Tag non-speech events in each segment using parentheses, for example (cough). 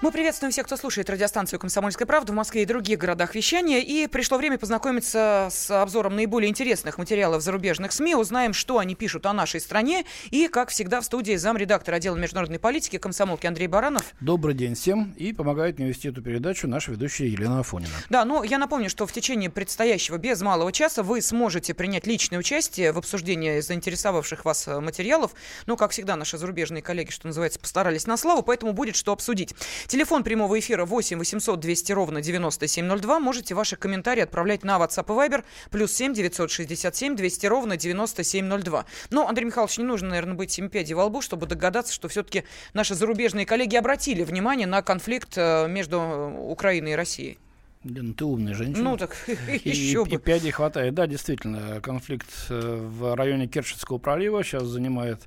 Мы приветствуем всех, кто слушает радиостанцию «Комсомольская правда» в Москве и других городах вещания. И пришло время познакомиться с обзором наиболее интересных материалов зарубежных СМИ. Узнаем, что они пишут о нашей стране. И, как всегда, в студии замредактор отдела международной политики комсомолки Андрей Баранов. Добрый день всем. И помогает мне вести эту передачу наша ведущая Елена Афонина. Да, ну я напомню, что в течение предстоящего без малого часа вы сможете принять личное участие в обсуждении заинтересовавших вас материалов. Ну, как всегда, наши зарубежные коллеги, что называется, постарались на славу, поэтому будет что обсудить. Телефон прямого эфира 8 800 200 ровно 9702. Можете ваши комментарии отправлять на WhatsApp и Viber. Плюс 7 967 200 ровно 9702. Но, Андрей Михайлович, не нужно, наверное, быть семипядей во лбу, чтобы догадаться, что все-таки наши зарубежные коллеги обратили внимание на конфликт э, между Украиной и Россией. Лен, ты умная женщина. Ну так (laughs) и, еще и, бы. И пяди хватает. Да, действительно, конфликт э, в районе Керченского пролива сейчас занимает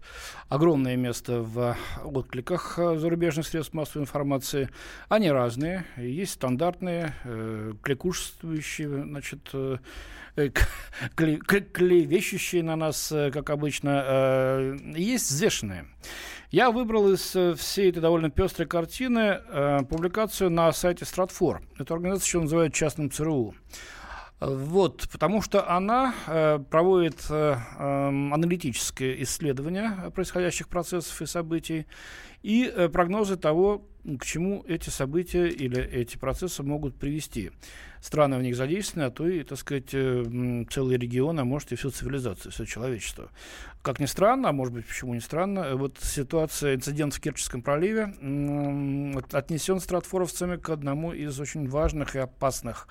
огромное место в откликах э, зарубежных средств массовой информации. Они разные. Есть стандартные, э, кликушествующие, значит, э, э (laughs) клевещущие на нас, как обычно. Есть взвешенные. Я выбрал из э, всей этой довольно пестрой картины э, публикацию на сайте Стратфор. Эту организацию еще называют частным ЦРУ. Вот, потому что она э, проводит э, э, аналитическое исследование происходящих процессов и событий и э, прогнозы того, к чему эти события или эти процессы могут привести. Страны в них задействованы, а то и, так сказать, э, целый регион, а может и всю цивилизацию, все человечество. Как ни странно, а может быть, почему не странно, вот ситуация, инцидент в Керченском проливе э, отнесен стратфоровцами к одному из очень важных и опасных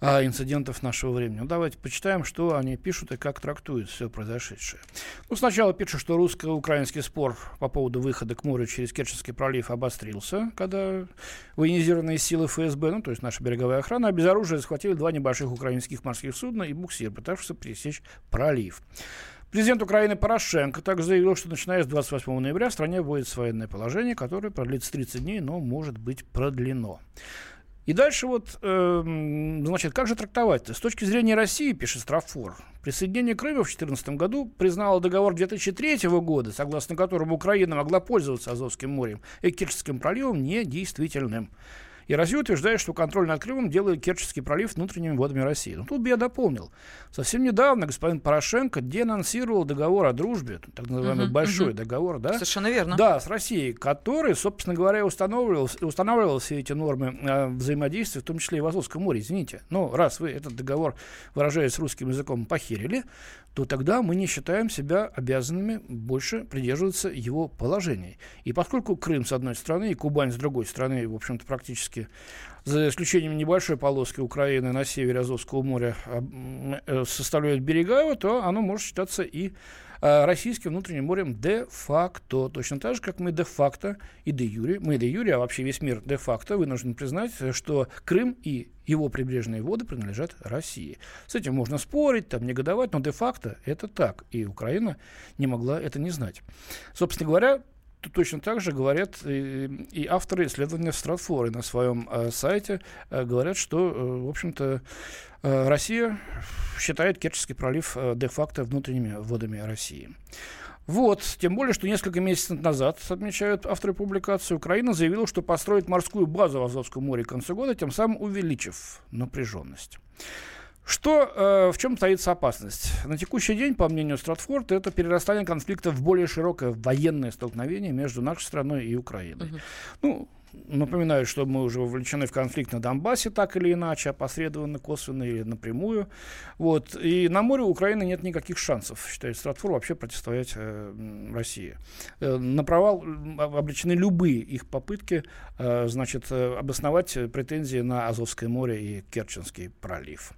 а, инцидентов нашего времени. Ну, давайте почитаем, что они пишут и как трактуют все произошедшее. Ну, сначала пишут, что русско-украинский спор по поводу выхода к морю через Керченский пролив обострился, когда военизированные силы ФСБ, ну, то есть наша береговая охрана, без оружия захватили два небольших украинских морских судна и буксир, пытавшихся пересечь пролив. Президент Украины Порошенко также заявил, что начиная с 28 ноября в стране вводится военное положение, которое продлится 30 дней, но может быть продлено. И дальше вот, э, значит, как же трактовать-то? С точки зрения России, пишет Страфор, присоединение Крыма в 2014 году признало договор 2003 года, согласно которому Украина могла пользоваться Азовским морем и Керченским проливом, недействительным. И Россия утверждает, что контроль над Крымом делает Керченский пролив внутренними водами России. Но тут бы я дополнил. Совсем недавно господин Порошенко денонсировал договор о дружбе, так называемый угу, большой угу. договор, да? Совершенно верно. Да, с Россией, который, собственно говоря, устанавливал, устанавливал все эти нормы э, взаимодействия, в том числе и в Азовском море, извините. Но раз вы этот договор, выражаясь русским языком, похерили, то тогда мы не считаем себя обязанными больше придерживаться его положений. И поскольку Крым с одной стороны и Кубань с другой стороны, в общем-то, практически за исключением небольшой полоски Украины на севере Азовского моря э, составляют берега его, то оно может считаться и э, российским внутренним морем де-факто. Точно так же, как мы де-факто и де-юре, мы де-юре, а вообще весь мир де-факто вынужден признать, что Крым и его прибрежные воды принадлежат России. С этим можно спорить, там негодовать, но де-факто это так. И Украина не могла это не знать. Собственно говоря, то точно так же говорят и, и авторы исследования Стратфоры на своем э, сайте э, говорят, что, э, в общем-то, э, Россия считает Керченский пролив э, де-факто внутренними водами России. Вот, тем более, что несколько месяцев назад, отмечают авторы публикации, Украина заявила, что построит морскую базу в Азовском море к концу года, тем самым увеличив напряженность. Что, э, в чем таится опасность? На текущий день, по мнению Стратфорда, это перерастание конфликта в более широкое военное столкновение между нашей страной и Украиной. Угу. Ну, Напоминаю, что мы уже вовлечены в конфликт на Донбассе так или иначе, опосредованно, косвенно или напрямую. Вот. И на море у Украины нет никаких шансов, считает Стратфор, вообще противостоять э, России. Э, на провал обречены любые их попытки э, значит, э, обосновать претензии на Азовское море и Керченский пролив.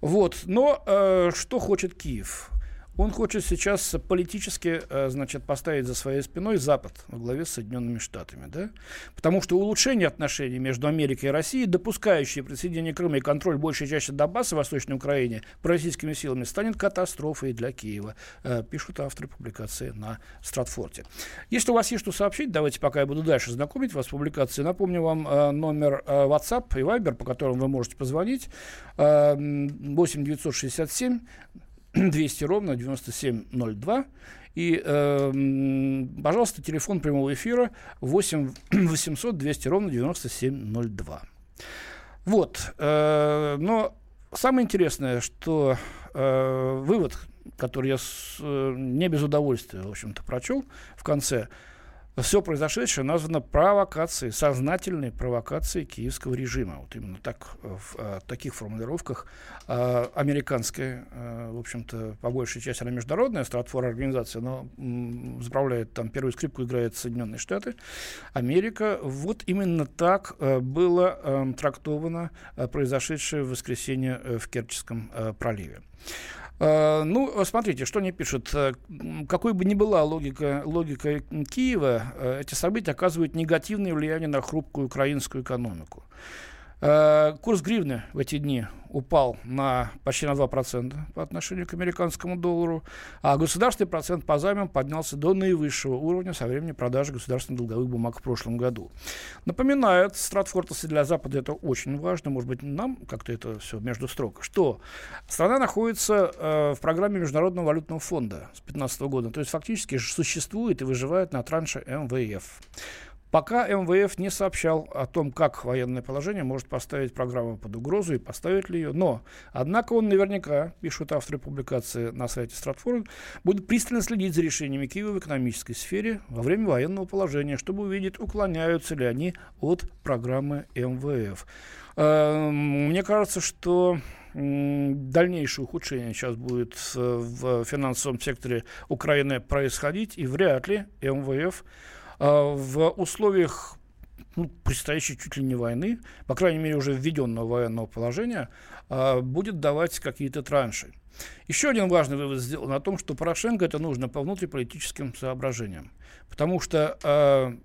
Вот. Но э, что хочет Киев? Он хочет сейчас политически, э, значит, поставить за своей спиной Запад во главе с Соединенными Штатами, да? Потому что улучшение отношений между Америкой и Россией, допускающее присоединение Крыма и контроль большей части Донбасса в Восточной Украине российскими силами, станет катастрофой для Киева, э, пишут авторы публикации на Стратфорте. Если у вас есть что сообщить, давайте пока я буду дальше знакомить вас с публикацией. Напомню вам э, номер WhatsApp и Viber, по которым вы можете позвонить. 8 967 200 ровно 9702. И, э, пожалуйста, телефон прямого эфира 8 800 200 ровно 9702. Вот. Э, но самое интересное, что э, вывод, который я с, э, не без удовольствия, в общем-то, прочел в конце, все произошедшее названо провокацией, сознательной провокацией киевского режима. Вот именно так, э, в а, таких формулировках а, американская, в общем-то, по большей части она международная, стратфор организация, но м, заправляет там первую скрипку играет Соединенные Штаты, Америка. Вот именно так было а, трактовано произошедшее в воскресенье в Керченском проливе. Uh, ну, смотрите, что они пишут. Какой бы ни была логика, логика Киева, эти события оказывают негативное влияние на хрупкую украинскую экономику. Uh, курс гривны в эти дни упал на почти на 2% по отношению к американскому доллару, а государственный процент по займам поднялся до наивысшего уровня со времени продажи государственных долговых бумаг в прошлом году. Напоминает, Стратфортесы для Запада это очень важно, может быть, нам как-то это все между строк, что страна находится э, в программе Международного валютного фонда с 2015 года, то есть фактически существует и выживает на транше МВФ. Пока МВФ не сообщал о том, как военное положение может поставить программу под угрозу и поставит ли ее. Но, однако, он наверняка, пишут авторы публикации на сайте Стратфорд, будет пристально следить за решениями Киева в экономической сфере во время военного положения, чтобы увидеть, уклоняются ли они от программы МВФ. Эм, мне кажется, что дальнейшее ухудшение сейчас будет в финансовом секторе Украины происходить, и вряд ли МВФ в условиях ну, предстоящей чуть ли не войны, по крайней мере уже введенного военного положения, а, будет давать какие-то транши. Еще один важный вывод сделан о том, что Порошенко это нужно по внутриполитическим соображениям. Потому что э,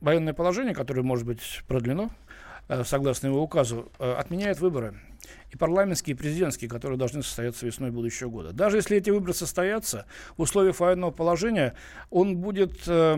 военное положение, которое может быть продлено, э, согласно его указу, э, отменяет выборы и парламентские, и президентские, которые должны состояться весной будущего года. Даже если эти выборы состоятся, в условиях военного положения он будет э,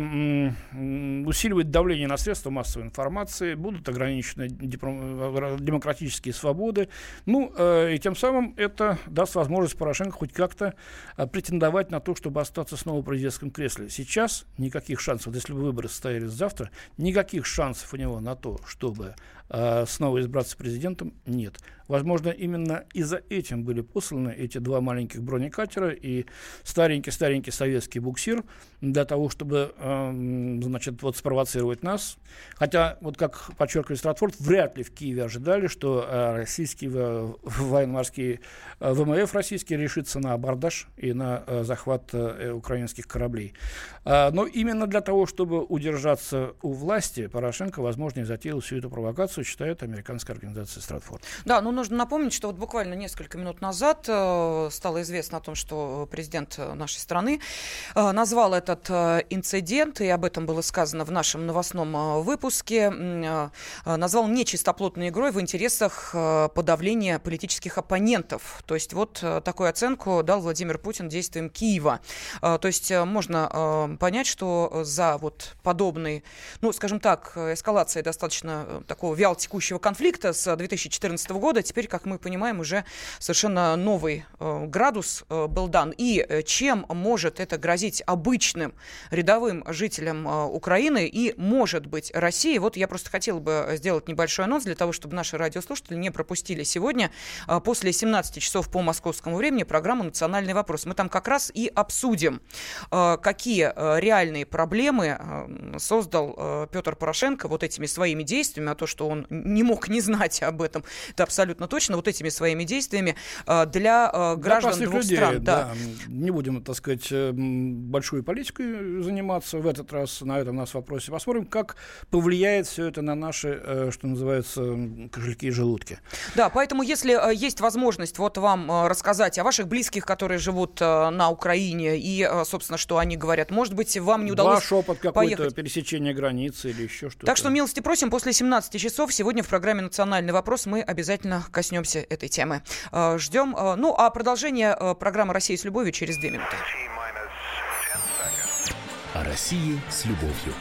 усиливать давление на средства массовой информации, будут ограничены демократические свободы, ну э, и тем самым это даст возможность Порошенко хоть как-то э, претендовать на то, чтобы остаться снова в президентском кресле. Сейчас никаких шансов, если бы выборы состоялись завтра, никаких шансов у него на то, чтобы э, снова избраться президентом, нет. Возможно, именно и за этим были посланы эти два маленьких бронекатера и старенький-старенький советский буксир для того, чтобы, э, значит, вот спровоцировать нас. Хотя, вот как подчеркивает Стратфорд, вряд ли в Киеве ожидали, что э, российские э, военно-морские э, ВМФ российский решится на абордаж и на э, захват э, украинских кораблей. Э, но именно для того, чтобы удержаться у власти, Порошенко, возможно, и затеял всю эту провокацию, считает американская организация Стратфорд. Да, ну нужно напомнить, что вот буквально несколько минут назад э, стало известно о том, что президент нашей страны э, назвал этот э, инцидент, и об этом было сказано в нашем новостном э, выпуске, э, назвал нечистоплотной игрой в интересах э, подавления политических оппонентов. То есть вот э, такую оценку дал Владимир Путин действиям Киева. Э, то есть э, можно э, понять, что за вот подобный, ну, скажем так, эскалацией достаточно э, такого вял текущего конфликта с 2014 года, теперь, как мы понимаем, уже совершенно новый э, градус э, был дан. И э, чем может это грозить обычным рядовым жителям Украины и, может быть, России? Вот я просто хотела бы сделать небольшой анонс для того, чтобы наши радиослушатели не пропустили сегодня после 17 часов по московскому времени программу «Национальный вопрос». Мы там как раз и обсудим, какие реальные проблемы создал Петр Порошенко вот этими своими действиями, а то, что он он не мог не знать об этом, это абсолютно точно, вот этими своими действиями для граждан для двух людей, стран. Да. да. Не будем, так сказать, большой политикой заниматься в этот раз на этом нас вопросе. Посмотрим, как повлияет все это на наши, что называется, кошельки и желудки. Да, поэтому если есть возможность вот вам рассказать о ваших близких, которые живут на Украине и, собственно, что они говорят, может быть, вам не удалось Ваш опыт какой-то пересечения границы или еще что-то. Так что милости просим, после 17 часов сегодня в программе «Национальный вопрос» мы обязательно коснемся этой темы. Э, Ждем. Э, ну, а продолжение э, программы «Россия с любовью» через две минуты. О России с любовью.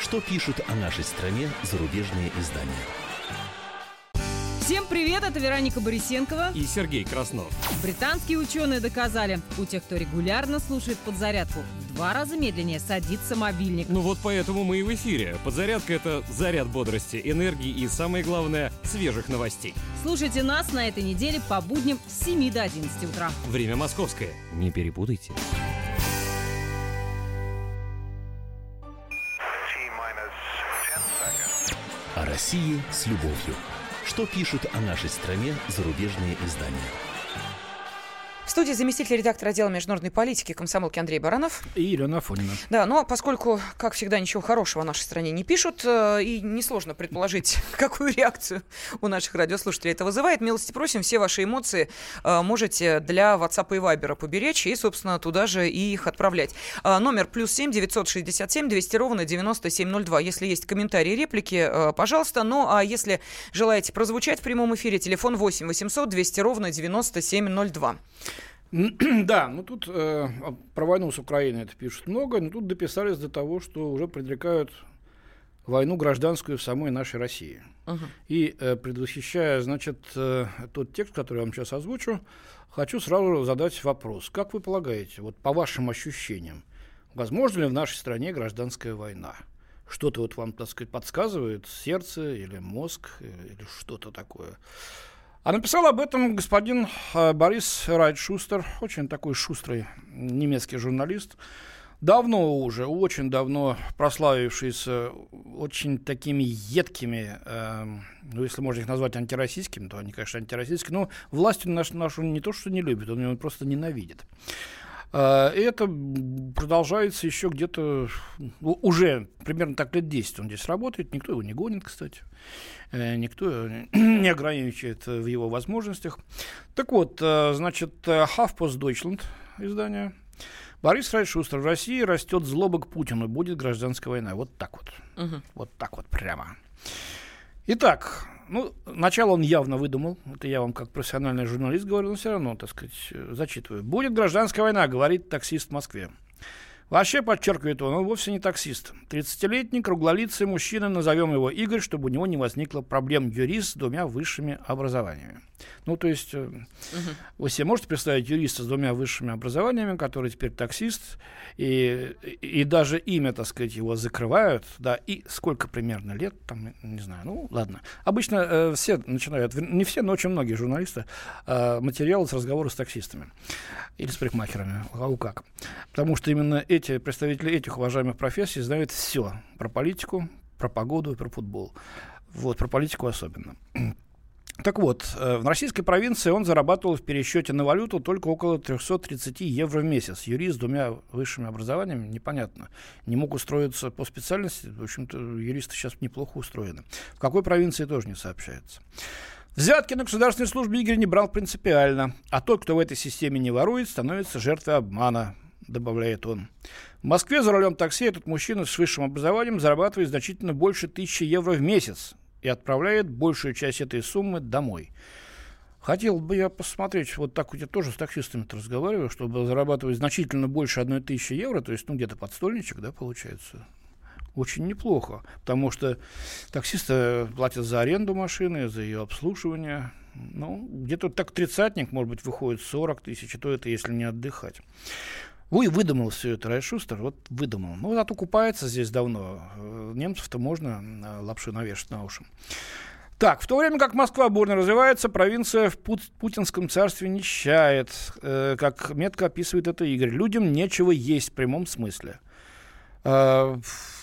Что пишут о нашей стране зарубежные издания? Всем привет, это Вероника Борисенкова и Сергей Краснов. Британские ученые доказали, у тех, кто регулярно слушает подзарядку, два раза медленнее садится мобильник. Ну вот поэтому мы и в эфире. Подзарядка — это заряд бодрости, энергии и, самое главное, свежих новостей. Слушайте нас на этой неделе по будням с 7 до 11 утра. Время московское. Не перепутайте. О России с любовью. Что пишут о нашей стране зарубежные издания? В студии заместитель редактора отдела международной политики комсомолки Андрей Баранов. И Елена Афонина. Да, но поскольку, как всегда, ничего хорошего о нашей стране не пишут, э, и несложно предположить, (laughs) какую реакцию у наших радиослушателей это вызывает, милости просим, все ваши эмоции э, можете для WhatsApp и Viber поберечь и, собственно, туда же и их отправлять. Э, номер плюс семь девятьсот шестьдесят семь двести ровно девяносто семь ноль два. Если есть комментарии, реплики, пожалуйста. Ну, а если желаете прозвучать в прямом эфире, телефон восемь восемьсот двести ровно девяносто семь ноль два. (clears throat) Да, ну тут э, про войну с Украиной это пишут много, но тут дописались до того, что уже предрекают войну гражданскую в самой нашей России. Uh-huh. И э, предвосхищая, значит, э, тот текст, который я вам сейчас озвучу, хочу сразу задать вопрос. Как вы полагаете, вот по вашим ощущениям, возможно ли в нашей стране гражданская война? Что-то вот вам, так сказать, подсказывает сердце или мозг или что-то такое? А написал об этом господин э, Борис Райт-Шустер, очень такой шустрый немецкий журналист, давно уже, очень давно прославившийся очень такими едкими, э, ну, если можно их назвать антироссийскими, то они, конечно, антироссийские, но властью нашу, нашу не то, что не любит, он ее просто ненавидит. Э, и это продолжается еще где-то, уже примерно так лет 10 он здесь работает, никто его не гонит, кстати. Э, никто (clears throat) не ограничивает в его возможностях. Так вот, э, значит, Хавпост Deutschland издание. Борис Райшустер. В России растет злоба к Путину. Будет гражданская война. Вот так вот. Угу. Вот так вот прямо. Итак, ну, начало он явно выдумал. Это я вам как профессиональный журналист говорю, но все равно, так сказать, зачитываю. Будет гражданская война, говорит таксист в Москве. Вообще, подчеркивает он, он вовсе не таксист. 30-летний круглолицый мужчина, назовем его Игорь, чтобы у него не возникло проблем юрист с двумя высшими образованиями. Ну, то есть, угу. вы себе можете представить юриста с двумя высшими образованиями, который теперь таксист, и, и даже имя, так сказать, его закрывают, да, и сколько примерно лет, там, не знаю, ну, ладно. Обычно э, все начинают, не все, но очень многие журналисты, э, материалы с разговора с таксистами или с парикмахерами, а как. Потому что именно эти представители этих уважаемых профессий знают все про политику, про погоду и про футбол. Вот, про политику особенно. (clears throat) Так вот, э, в российской провинции он зарабатывал в пересчете на валюту только около 330 евро в месяц. Юрист с двумя высшими образованиями, непонятно. Не мог устроиться по специальности. В общем-то, юристы сейчас неплохо устроены. В какой провинции тоже не сообщается. Взятки на государственной службе Игорь не брал принципиально, а тот, кто в этой системе не ворует, становится жертвой обмана, добавляет он. В Москве за рулем такси этот мужчина с высшим образованием зарабатывает значительно больше тысячи евро в месяц и отправляет большую часть этой суммы домой. Хотел бы я посмотреть, вот так вот я тоже с таксистами разговариваю, чтобы зарабатывать значительно больше одной тысячи евро, то есть, ну, где-то подстольничек, да, получается очень неплохо, потому что таксисты платят за аренду машины, за ее обслуживание. Ну, где-то так тридцатник, может быть, выходит 40 тысяч, и то это если не отдыхать. Ой, выдумал все это Райшустер, вот выдумал. Ну, зато купается здесь давно. Э, немцев-то можно э, лапшу навешать на уши. Так, в то время как Москва бурно развивается, провинция в пут- путинском царстве нищает, э, как метко описывает это Игорь. Людям нечего есть в прямом смысле. А,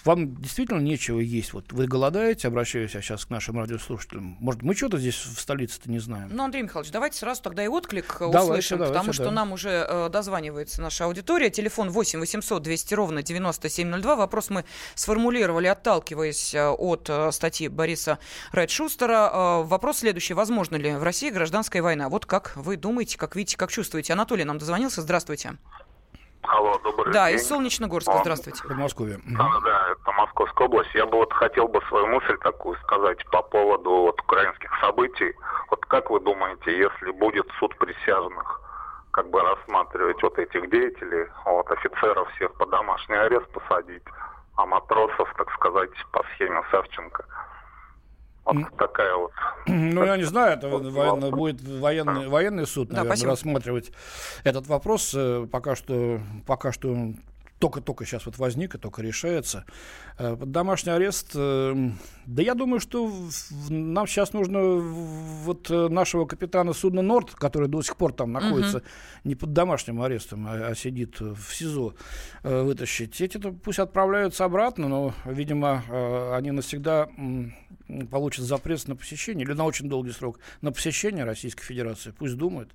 вам действительно нечего есть? Вот вы голодаете, обращаюсь я сейчас к нашим радиослушателям. Может, мы что-то здесь в столице-то не знаем? Ну, Андрей Михайлович, давайте сразу тогда и отклик э, Давайте, услышим, давайте, потому что да. нам уже э, дозванивается наша аудитория. Телефон 8 800 200 ровно 9702. Вопрос мы сформулировали, отталкиваясь э, от э, статьи Бориса Райт-Шустера. Э, вопрос следующий. Возможно ли в России гражданская война? Вот как вы думаете, как видите, как чувствуете? Анатолий нам дозвонился. Здравствуйте. Алло, добрый Да, день. из Солнечногорска. А, Здравствуйте. Подмосковье. Да, да, это Московская область. Я бы вот хотел бы свою мысль такую сказать по поводу вот украинских событий. Вот как вы думаете, если будет суд присяжных, как бы рассматривать вот этих деятелей, вот офицеров всех под домашний арест посадить, а матросов, так сказать, по схеме Савченко? Вот такая вот. (clears throat) Ну, я не знаю, это Вот военно- будет военный, военный суд, Да, наверное, спасибо. рассматривать этот вопрос. Э, Пока что, пока что только-только сейчас вот возник и только решается. Э, Под домашний арест, э, да я думаю, что нам сейчас нужно вот э, нашего капитана судна «Норд», который до сих пор там находится не под домашним арестом, а, а сидит в СИЗО, э, вытащить. Эти-то пусть отправляются обратно, но, видимо, э, они навсегда получат запрет на посещение или на очень долгий срок на посещение Российской Федерации. Пусть думают.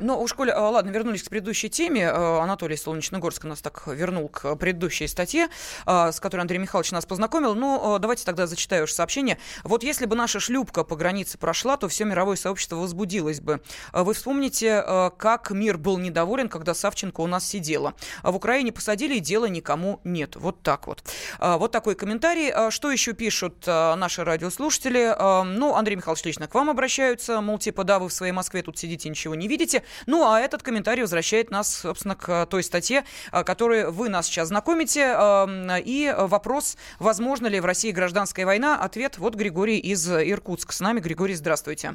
Ну, уж коли, а, ладно, вернулись к предыдущей теме. А, Анатолий из Солнечногорска нас так вернул к предыдущей статье, а, с которой Андрей Михайлович нас познакомил. Ну, а, давайте тогда зачитаю уж сообщение. Вот если бы наша шлюпка по границе прошла, то все мировое сообщество возбудилось бы. Вы вспомните, как мир был недоволен, когда Савченко у нас сидела. А в Украине посадили, и дела никому нет. Вот так вот. Вот такой комментарий. Что еще пишут наши радиослушатели? Ну, Андрей Михайлович лично к вам обращаются, мол, типа, да, вы в своей Москве тут сидите, ничего не видите. Ну, а этот комментарий возвращает нас, собственно, к той статье, а, которой вы нас сейчас знакомите. А, И вопрос, возможно ли в России гражданская война? Ответ вот Григорий из Иркутска. С нами Григорий, здравствуйте.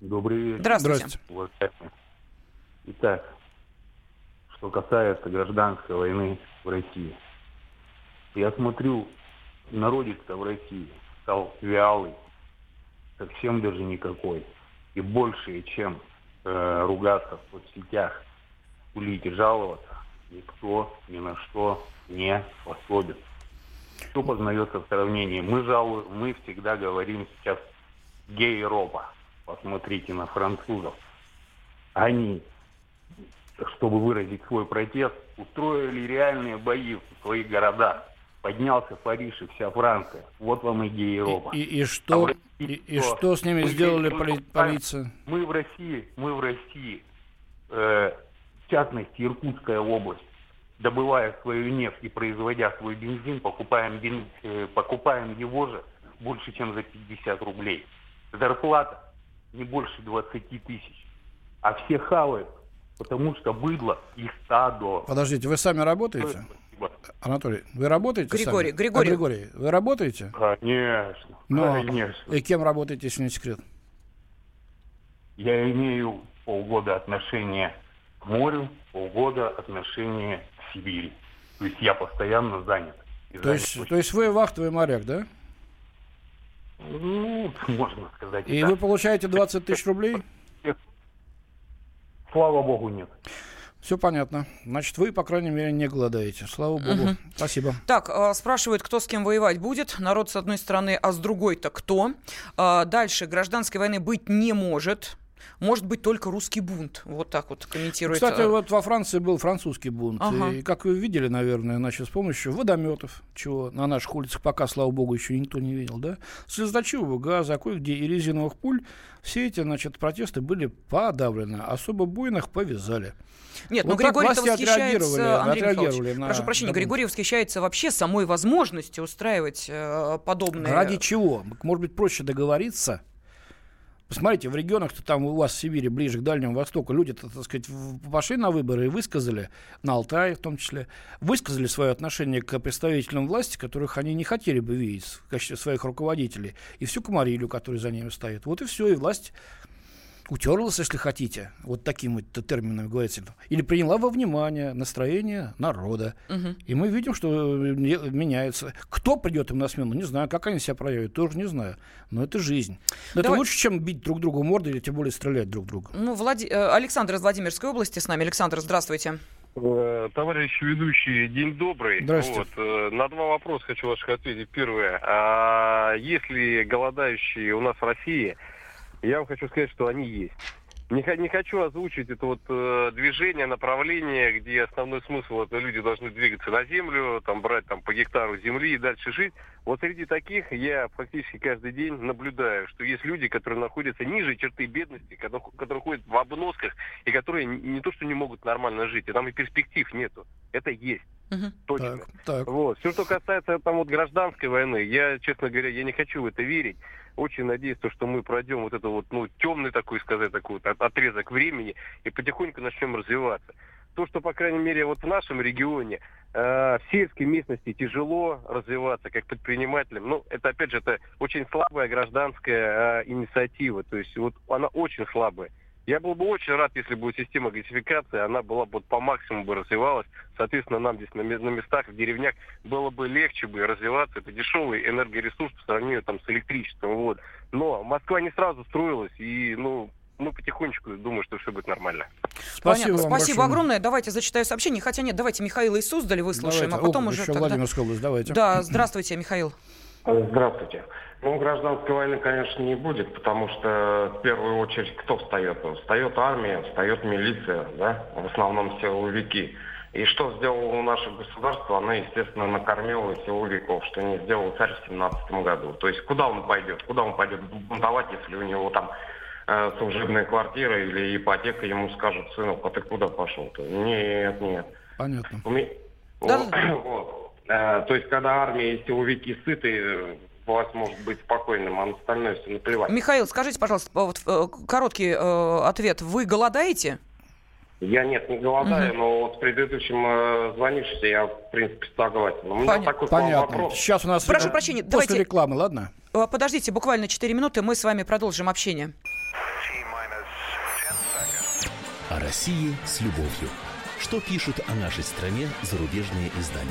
Добрый вечер. Здравствуйте. Здравствуйте. уважаемые. Итак, что касается гражданской войны в России. Я смотрю, народец-то в России стал вялый, совсем даже никакой. И больше, чем э, ругаться в соцсетях, кулить и жаловаться, никто ни на что не способен. Что познается в сравнении? Мы жалуем, мы всегда говорим сейчас гей-ропа. Посмотрите на французов. Они, чтобы выразить свой протест, устроили реальные бои в своих городах. Поднялся Париж и вся Франция. Вот вам и гей-ропа. И, и что, А в и, России и что? что с ними Мы сделали поли- полиция? Мы в России, мы в России, э, в частности Иркутская область, добывая свою нефть и производя свой бензин, покупаем, бен- э, покупаем его же больше, чем за 50 рублей. Зарплата не больше 20 тысяч. А все хавают, потому что быдло и стадо. Подождите, вы сами работаете? Спасибо. Анатолий, вы работаете Григорий, сами? Григорий. А, Григорий, вы работаете? Конечно, Ну, конечно. И кем работаете, если не секрет? Я имею полгода отношения к морю, полгода отношения к Сибири. То есть я постоянно занят. И То занят есть, очень- то есть вы вахтовый моряк, да? Ну, (laughs) можно сказать. И так. вы получаете 20 тысяч рублей? Слава богу, нет. Все понятно. Значит, вы, по крайней мере, не голодаете. Слава богу. Спасибо. Так, а, спрашивают, кто с кем воевать будет. Народ с одной стороны, а с другой-то кто? А, Дальше, гражданской войны быть не может. Может быть только русский бунт. Вот так вот комментирует. Кстати, а, вот во Франции был французский бунт. Ага. И, как вы видели, наверное, значит, с помощью водометов, чего на наших улицах пока, слава богу, еще никто не видел, да, слезоточивого газа, кое-где и резиновых пуль, все эти, значит, протесты были подавлены. Особо буйных повязали. Нет, ну Вот так Григорий власти восхищается, Андрей отреагировали на прошу прощения, бунт. Григорий восхищается вообще самой возможностью устраивать э, подобные... Ради чего? Может быть, проще договориться? Посмотрите, в регионах-то там у вас в Сибири, ближе к Дальнему Востоку, люди, так сказать, пошли на выборы и высказали, на Алтае в том числе, высказали свое отношение к представителям власти, которых они не хотели бы видеть в качестве своих руководителей, и всю комарилю, которая за ними стоит. Вот и все, и власть утерлась, если хотите, вот таким вот термином говорится, или приняла во внимание настроение народа. Мгм. И мы видим, что э, меняется. Кто придет им на смену, не знаю. Как они себя проявят, тоже не знаю. Но это жизнь. Но Давай- Это лучше, чем бить друг другу морды или тем более стрелять друг в друга. Ну, Влади- э, Александр из Владимирской области с нами. Александр, здравствуйте. Э, товарищ ведущий, день добрый. Здравствуйте. Вот, на два вопроса хочу ваших ответить. Первое. А если голодающие у нас в России, я вам хочу сказать, что они есть. Не, не хочу озвучить это вот э, движение, направление, где основной смысл это люди должны двигаться на землю, там брать там по гектару земли и дальше жить. Вот среди таких я практически каждый день наблюдаю, что есть люди, которые находятся ниже черты бедности, которые, которые ходят в обносках и которые не, не то что не могут нормально жить, и там и перспектив нету. Это есть. Мгм. Точно. Так, так. Вот. Все, что касается там вот гражданской войны, я, честно говоря, я не хочу в это верить. Очень надеюсь, то, что мы пройдем вот это вот, ну, темный такой, сказать, такой вот от- отрезок времени и потихоньку начнем развиваться. То, что, по крайней мере, вот в нашем регионе, э, в сельской местности тяжело развиваться как предпринимателям, ну, это, опять же, это очень слабая гражданская э, инициатива, то есть вот она очень слабая. Я был бы очень рад, если бы система газификации, она была бы по максимуму бы развивалась. Соответственно, нам здесь на, ме- на местах, в деревнях было бы легче бы развиваться. Это дешевый энергоресурс по сравнению там, с электричеством. Вот. Но Москва не сразу строилась, и ну, ну потихонечку думаю, что все будет нормально. Спасибо Понятно. вам Спасибо большое. огромное. Давайте зачитаю сообщение. Хотя нет, давайте Михаила из Суздали выслушаем, Давайте. а потом О, уже еще тогда... Владимирская область, давайте. Да, здравствуйте, Михаил. Здравствуйте. Ну, гражданской войны, конечно, не будет, потому что в первую очередь кто встает? Встает армия, встает милиция, да, в основном силовики. И что сделало наше государство? Оно, естественно, накормило силовиков, что не сделал царь в 17 году. То есть куда он пойдет? Куда он пойдет бунтовать, если у него там э, служебная квартира или ипотека, ему скажут, сынок, а ты куда пошел-то? Нет, нет. Понятно. У Да. Вот. (coughs) Вот. Э, То есть, когда армия и силовики сыты, власть может быть спокойным, а на остальное все наплевать. Михаил, скажите, пожалуйста, вот, э, короткий э, ответ. Вы голодаете? Я нет, не голодаю, но вот с предыдущим э, звонившимся я, в принципе, согласен. У меня Понятно. такой Понятно. вопрос. Сейчас у нас Прошу э, прощения, после давайте- рекламы, ладно? Э, Подождите, буквально 4 минуты, мы с вами продолжим общение. О России с любовью. Что пишут о нашей стране зарубежные издания?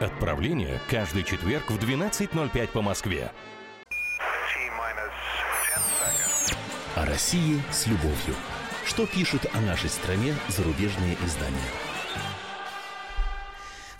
Отправление каждый четверг в 12.05 по Москве. О России с любовью. Что пишут о нашей стране зарубежные издания?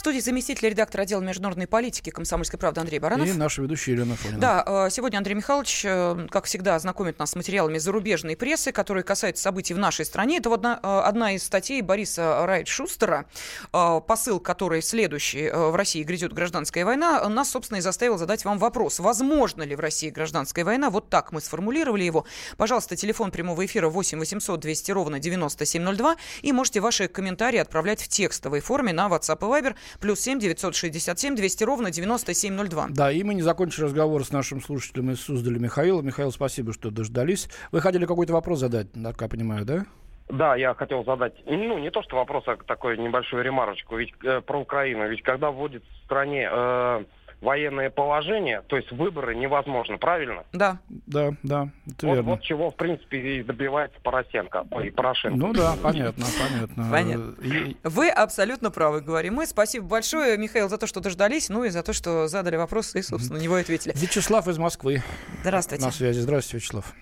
Студии заместитель редактора отдела международной политики комсомольской правды Андрей Баранов. И наша ведущая Елена Фонина. Да, э, сегодня Андрей Михайлович, э, как всегда, знакомит нас с материалами зарубежной прессы, которые касаются событий в нашей стране. Это вот одна, э, одна из статей Бориса Райт-Шустера, посыл которой следующий. В России грядет гражданская война. Нас, собственно, и заставил задать вам вопрос. Возможно ли в России гражданская война? Вот так мы сформулировали его. Пожалуйста, телефон прямого эфира 8 800 200 ровно 9702. И можете ваши комментарии отправлять в текстовой форме на WhatsApp и Viber. Плюс 7 967 200 ровно 9702. Да, и мы не закончили разговор с нашим слушателем из Суздаля Михаила. Михаил, спасибо, что дождались. Вы хотели какой-то вопрос задать, так я понимаю, да? Да, я хотел задать, ну, не то что вопрос, а такой небольшую ремарочку. Ведь э, про Украину. Ведь когда вводит в стране э, военное положение, то есть выборы невозможно, правильно? Да. Да, да, это Вот, верно. вот чего, в принципе, и добивается Поросенко, ой, Порошенко. Ну да, понятно, понятно. Понятно. И- Вы абсолютно правы, говорим мы. Спасибо большое, Михаил, за то, что дождались, ну и за то, что задали вопрос и, собственно, на него и ответили. Вячеслав из Москвы Здравствуйте. на связи. Здравствуйте, Вячеслав.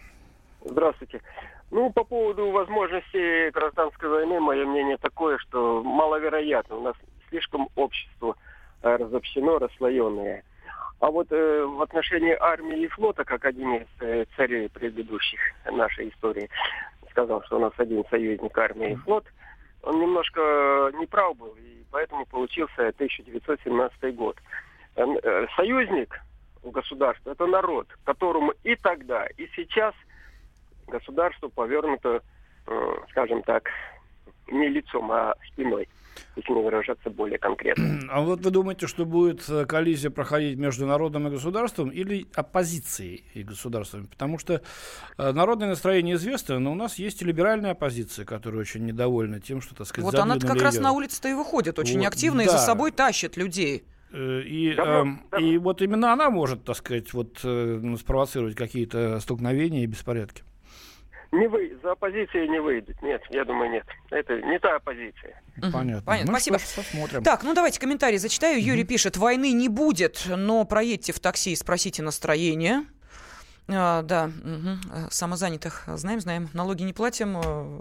Здравствуйте. Ну, по поводу возможности гражданской войны, мое мнение такое, что маловероятно. У нас слишком общество разобщено, расслоенное. А вот э, в отношении армии и флота, как один из э, царей предыдущих нашей истории сказал, что у нас один союзник армии и флот, он немножко неправ был, и поэтому получился 1917 год. Э, э, Союзник у государства – это народ, которому и тогда, и сейчас государство повернуто, э, скажем так, не лицом, а спиной если не выражаться более конкретно. А вот вы думаете, что будет э, коллизия проходить между народом и государством или оппозицией и государством? Потому что э, народное настроение известно, но у нас есть и либеральная оппозиция, которая очень недовольна тем, что, так сказать, Вот она как раз на улице-то и выходит очень вот, активно да. и за собой тащит людей. Э, и, да, э, да. и вот именно она может, так сказать, вот, э, спровоцировать какие-то столкновения и беспорядки. Не вы, за оппозицией не выйдет. Нет, я думаю, нет. Это не та оппозиция. Понятно. Понятно. Ну, Спасибо. Что посмотрим. Так, ну давайте комментарий зачитаю. Юрий угу. пишет, войны не будет, но проедьте в такси и спросите настроение. А, да, угу. самозанятых знаем, знаем. Налоги не платим, э,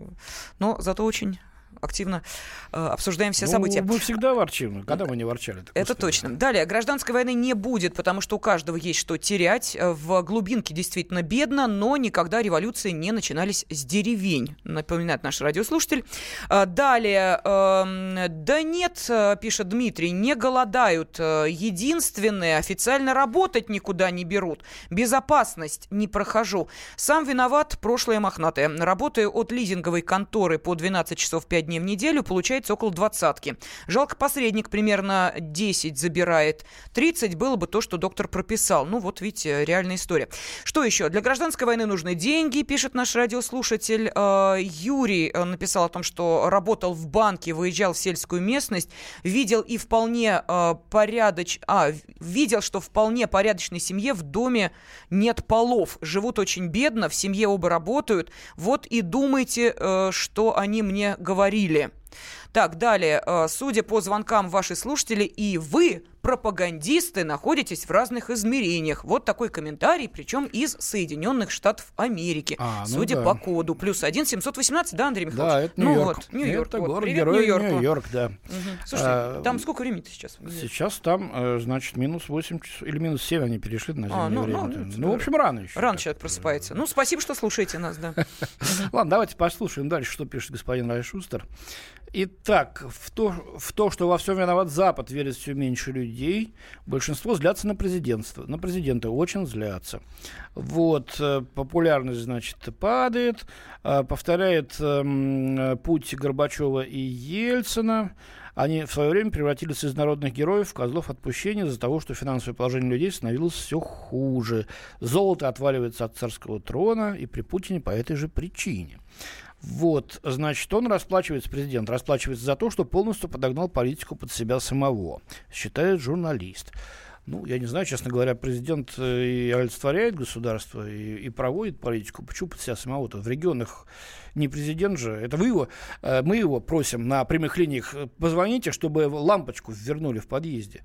но зато очень активно э, обсуждаем все ну, события. Мы всегда ворчим. Когда мы не ворчали? Это успели. точно. Далее, гражданской войны не будет, потому что у каждого есть что терять. В глубинке действительно бедно, но никогда революции не начинались с деревень, напоминает наш радиослушатель. Э, далее, э, да нет, э, пишет Дмитрий, не голодают. Э, единственное, официально работать никуда не берут. Безопасность не прохожу. Сам виноват, прошлое мохнатое. Работаю от лизинговой конторы по 12 часов 5 дней в неделю, получается около двадцатки. Жалко, посредник примерно 10 забирает. 30 было бы то, что доктор прописал. Ну, вот видите, реальная история. Что еще? Для гражданской войны нужны деньги, пишет наш радиослушатель. Э, Юрий э, написал о том, что работал в банке, выезжал в сельскую местность, видел и вполне э, порядоч... А, видел, что вполне порядочной семье в доме нет полов. Живут очень бедно, в семье оба работают. Вот и думайте, что они мне говорят говорили. Так, далее. Э, судя по звонкам ваши слушатели и вы пропагандисты находитесь в разных измерениях. Вот такой комментарий, причем из Соединенных Штатов Америки. А, ну судя да. по коду. Плюс один 718, да, Андрей Михайлович? Да, это Нью-Йорк. Ну вот, Нью-Йорк. Это вот. город Привет, герой Нью-Йорк. Нью-Йорк, да. Угу. Слушайте, а, там сколько времени сейчас? Сейчас там, э, значит, минус 8 часов, или минус 7 они перешли на зимнее а, ну, время. Ну, ну, в общем, рано еще. Рано человек просыпается. Ну, спасибо, что слушаете нас, да. (laughs) Ладно, давайте послушаем дальше, что пишет господин Райшустер. Итак, в то, в то, что во всем виноват Запад, верит все меньше людей. Большинство злятся на президентство. На президента очень злятся. Вот, э, популярность, значит, падает. Э, повторяет эм, путь Горбачева и Ельцина. Они в свое время превратились из народных героев в козлов отпущения из-за того, что финансовое положение людей становилось все хуже. Золото отваливается от царского трона и при Путине по этой же причине. Вот, значит, он расплачивается, президент расплачивается за то, что полностью подогнал политику под себя самого, считает журналист. Ну, я не знаю, честно говоря, президент э, и олицетворяет государство и, и проводит политику. Почему под себя самого-то? В регионах не президент же, это вы его, э, мы его просим на прямых линиях, э, позвоните, чтобы лампочку вернули в подъезде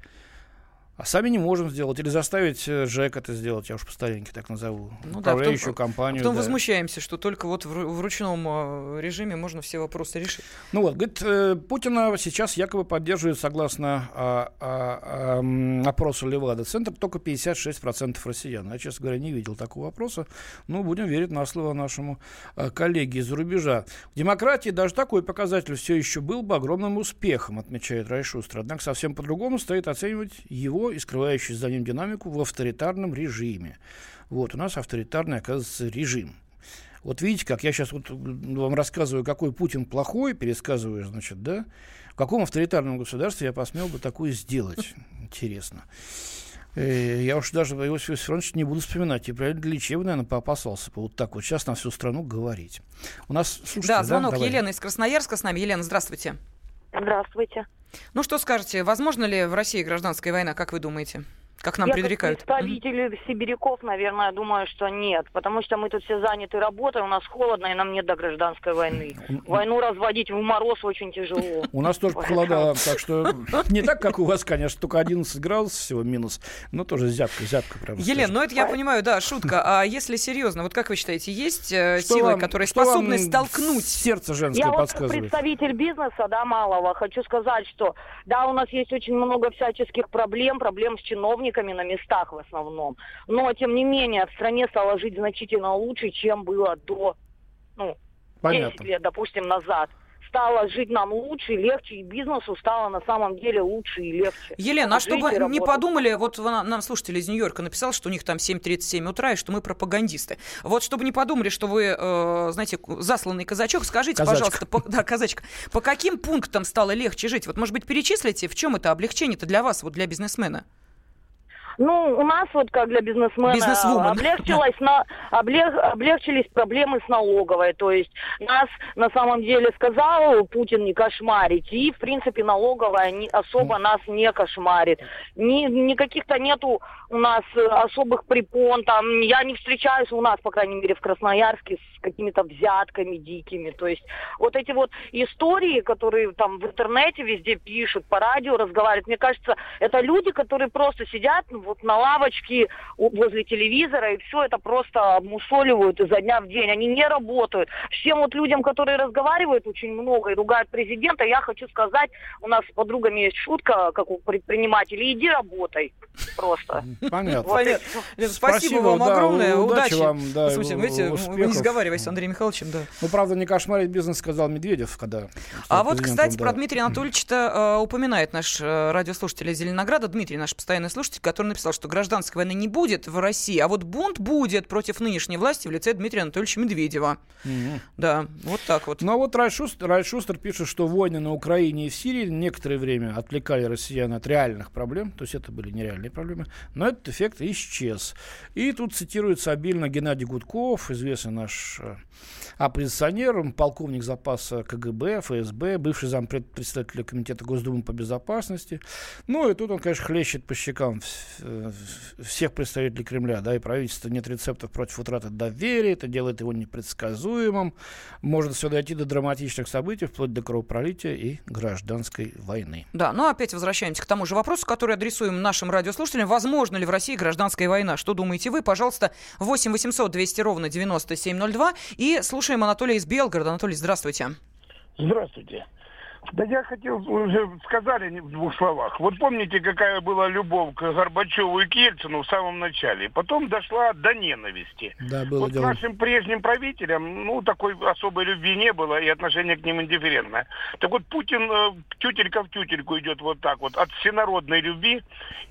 а сами не можем сделать. Или заставить э, ЖЭК это сделать, я уж по старинке так назову. Ну, да, потом, компанию. Потом да. возмущаемся, что только вот в, в ручном э, режиме можно все вопросы решить. Ну вот, говорит, э, Путина сейчас якобы поддерживает, согласно а, а, а, опросу Левада-центр, только 56% россиян. Я, честно говоря, не видел такого опроса. Но будем верить на слово нашему а, коллеге из-за рубежа. В демократии даже такой показатель все еще был бы огромным успехом, отмечает Райшустер. Однако совсем по-другому стоит оценивать его и скрывающий за ним динамику в авторитарном режиме. Вот, у нас авторитарный, оказывается, режим. Вот видите, как я сейчас вот вам рассказываю, какой Путин плохой, пересказываю, значит, да? В каком авторитарном государстве я посмел бы такое сделать? (laughs) Интересно. Э, я уж даже Иосиф Виссарионович не буду вспоминать. И правильно для Ильичева, наверное, поопасался бы вот так вот сейчас на всю страну говорить. У нас, слушайте, да, звонок да? Елена из Красноярска с нами. Елена, здравствуйте. Здравствуйте. Ну что скажете, возможно ли в России гражданская война, как вы думаете? Как нам я предрекают? Как представители mm-hmm. сибиряков, наверное, думаю, что нет. Потому что мы тут все заняты работой, у нас холодно, и нам нет до гражданской войны. Войну разводить в мороз очень тяжело. У нас тоже холода, так что (laughs) не так, как у вас, конечно, только 11 градусов всего минус, но тоже зябка, зябка прям. Елена, ну это я понимаю, да, шутка. А если серьезно, вот как вы считаете, есть э, силы, которые способны столкнуть? Сердце женское подсказывает. Я представитель бизнеса, да, малого, хочу сказать, что да, у нас есть очень много всяческих проблем, проблем с чиновниками, чиновниками на местах в основном. Но, тем не менее, в стране стало жить значительно лучше, чем было до ну, Понятно. 10 лет, допустим, назад стало жить нам лучше и легче, и бизнесу стало на самом деле лучше и легче. Елена, а чтобы не работать. подумали, вот нам слушатель из Нью-Йорка написал, что у них там 7.37 утра, и что мы пропагандисты. Вот чтобы не подумали, что вы, э, знаете, засланный казачок, скажите, Казачка. пожалуйста, по, да, казачка, по каким пунктам стало легче жить? Вот, может быть, перечислите, в чем это облегчение-то для вас, вот для бизнесмена? Ну, у нас вот как для бизнесмена Бизнесвумен. облегчилось на, облег- облегчились проблемы с налоговой. То есть нас на самом деле сказал Путин не кошмарить. И, в принципе, налоговая не, особо нас не кошмарит. Ни, никаких-то нету у нас особых препон. Там, я не встречаюсь у нас, по крайней мере, в Красноярске с какими-то взятками дикими. То есть вот эти вот истории, которые там в интернете везде пишут, по радио разговаривают, мне кажется, это люди, которые просто сидят ну, вот на лавочке возле телевизора и все это просто обмусоливают изо дня в день. Они не работают. Всем вот людям, которые разговаривают очень много и ругают президента, я хочу сказать, у нас с подругами есть шутка, как у предпринимателей, иди работай просто. Понятно. Вот Понятно. спасибо, Спасибо, вам да, огромное, удачи удачи. вам, да, В смысле, у- видите, вы успехов. не сговариваясь с Андреем Михайловичем, да. Ну, правда, не кошмарить бизнес, сказал Медведев, когда... А вот, кстати, да. про Дмитрия Анатольевича э, упоминает наш э, радиослушатель из Зеленограда, Дмитрий, наш постоянный слушатель, который написал, что гражданской войны не будет в России, а вот бунт будет против нынешней власти в лице Дмитрия Анатольевича Медведева. Мгм. Да, вот так вот. Ну а вот Райшустер, Райшустер пишет, что войны на Украине и в Сирии некоторое время отвлекали россиян от реальных проблем, то есть это были нереальные проблемы, но этот эффект исчез. И тут цитируется обильно Геннадий Гудков, известный наш оппозиционер, он полковник запаса КГБ, ФСБ, бывший зампред председателя Комитета Госдумы по безопасности. Ну и тут он, конечно, хлещет по щекам э, всех представителей Кремля, да, и правительства нет рецептов против утраты доверия, это делает его непредсказуемым, может все дойти до драматичных событий, вплоть до кровопролития и гражданской войны. Да, ну опять возвращаемся к тому же вопросу, который адресуем нашим радиослушателям. Возможно ли в России гражданская война? Что думаете вы? Пожалуйста, 8 800 200 ровно 9702. И слушаем Анатолия из Белгорода. Анатолий, здравствуйте. Здравствуйте. Да я хотел, уже сказали в двух словах. Вот помните, какая была любовь к Горбачеву и к Ельцину в самом начале? Потом дошла до ненависти. Да, было вот дело. нашим прежним правителям, ну, такой особой любви не было, и отношение к ним индифферентное. Так вот, Путин э, тютелька в тютельку идет вот так вот, от всенародной любви,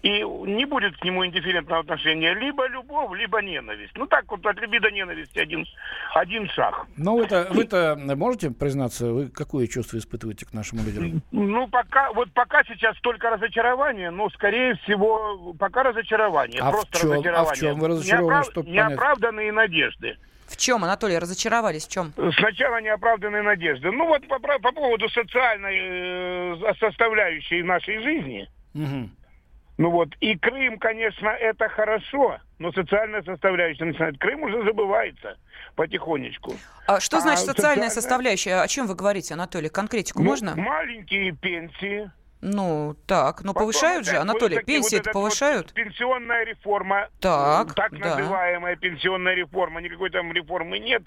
и не будет к нему индифферентного отношения. Либо любовь, либо ненависть. Ну, так вот, от любви до ненависти один, один шаг. Ну, вы-то, вы-то можете признаться, вы какое чувство испытываете к нашему лидеру? Ну, пока, вот пока сейчас только разочарование, но, скорее всего, пока разочарование. А в просто чем- а в разочарование. чем вы разочарованы, Неоправ-? Неоправданные надежды. В чем, Анатолий, разочаровались? В чем? Сначала неоправданные надежды. Ну, вот по, по поводу социальной э, составляющей нашей жизни. Мгм. Ну вот, и Крым, конечно, это хорошо, но социальная составляющая начинает. Крым уже забывается потихонечку. А что А значит социальная социальная- составляющая? О чем вы говорите, Анатолий? Конкретику Ну, можно? Маленькие пенсии. Ну, так, ну Потом повышают же, Анатолий, вот пенсии вот это этот вот повышают? пенсионная реформа. Так, Так да. называемая пенсионная реформа. Никакой там реформы нет.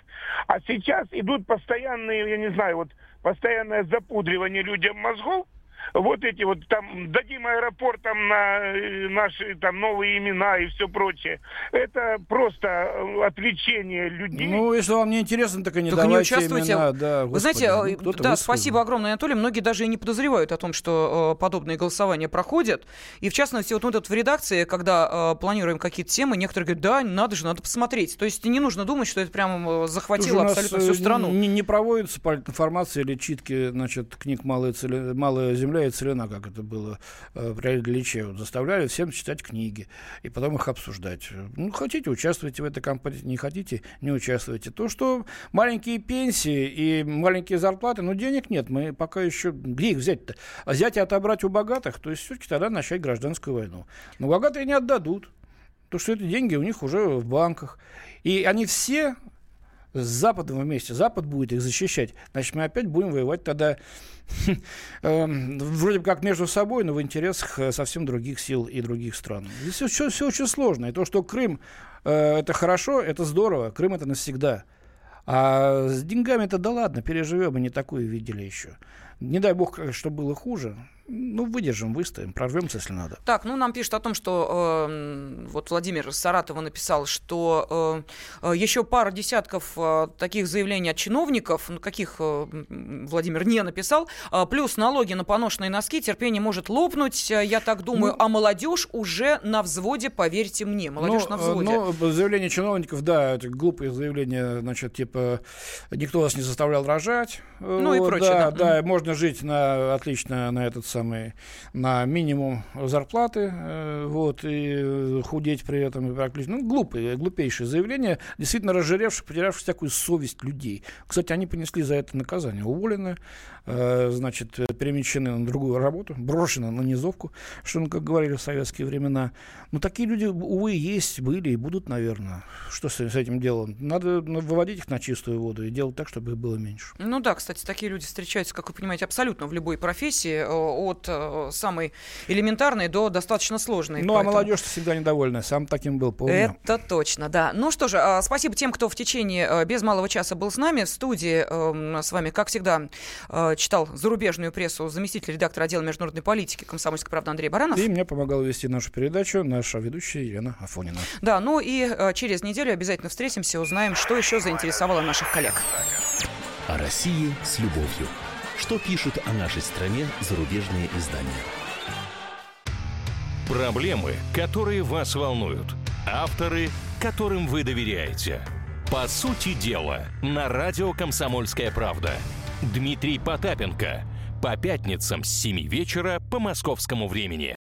А сейчас идут постоянные, я не знаю, вот постоянное запудривание людям мозгов. Вот эти вот там дадим аэропортам на э, наши там новые имена и все прочее. Это просто э, отвлечение людей. Ну, если вам не интересно, так и не Только не давайте участвуйте. имена. Да, Вы знаете, господи, э, ну, кто-то да, спасибо огромное, Анатолий. Многие даже и не подозревают о том, что э, подобные голосования проходят. И в частности, вот мы тут в редакции, когда э, планируем какие-то темы, некоторые говорят, да, надо же, надо посмотреть. То есть не нужно думать, что это прям э, Тут же захватило абсолютно э, всю страну. Не, не проводится политинформация или читки, значит, книг «Малая, целе- «Малая земля» и «Целина», как это было э, при Олеге Ильиче. Заставляли всем читать книги и потом их обсуждать. Ну, хотите, участвуйте в этой кампании, не хотите, не участвуйте. То, что маленькие пенсии и маленькие зарплаты, ну, денег нет, мы пока еще... Где их взять-то? А Взять и отобрать у богатых, то есть все-таки тогда начать гражданскую войну. Но богатые не отдадут. Потому что эти деньги у них уже в банках. И они все с Западом вместе. Запад будет их защищать. Значит, мы опять будем воевать тогда (laughs) эм, вроде как между собой, но в интересах э, совсем других сил и других стран. Здесь все, все очень сложно. И то, что Крым э, это хорошо, это здорово. Крым это навсегда. А с деньгами-то да ладно, переживем, мы не такую видели еще. Не дай бог, чтобы было хуже. Ну, выдержим, выстоим, прорвемся, если надо. Так, ну, нам пишут о том, что э, вот Владимир Саратова написал, что э, э еще пара десятков э, таких заявлений от чиновников, ну, каких э, Владимир не написал, э, плюс налоги на поношенные носки, терпение может лопнуть, э, я так думаю, ну, а молодежь уже на взводе, поверьте мне, молодежь ну, на взводе. Ну, заявление чиновников, да, это глупые заявления, значит, типа, никто вас не заставлял рожать. Ну вот, и прочее, да. Да, да, можно жить на, отлично на этот самый на минимум зарплаты, э, вот, и худеть при этом. Ну, глупые, глупейшие заявления, действительно разжиревших, потерявших всякую совесть людей. Кстати, они понесли за это наказание. Уволены, э, значит, перемещены на другую работу, брошены на низовку, что, ну, как говорили в советские времена. Но такие люди, увы, есть, были и будут, наверное. Что с, с этим делом? Надо ну, выводить их на чистую воду и делать так, чтобы их было меньше. Ну да, кстати, такие люди встречаются, как вы понимаете, абсолютно в любой профессии, э, от э, самой элементарной до достаточно сложной. Ну, а поэтому... а молодежь всегда недовольна. Сам таким был, помню. Это точно, да. Ну что же, а, спасибо тем, кто в течение э, без малого часа был с нами. В студии эм, с вами, как всегда, читал зарубежную прессу заместитель редактора отдела международной политики «Комсомольской правды» Андрей Баранов. И мне помогал вести нашу передачу наша ведущая Елена Афонина. Да, ну и через неделю обязательно встретимся, узнаем, что еще заинтересовало наших коллег. О России с любовью. Что пишут о нашей стране зарубежные издания? Проблемы, которые вас волнуют. Авторы, которым вы доверяете. По сути дела, на радио «Комсомольская правда». Дмитрий Потапенко. По пятницам с 7 вечера по московскому времени.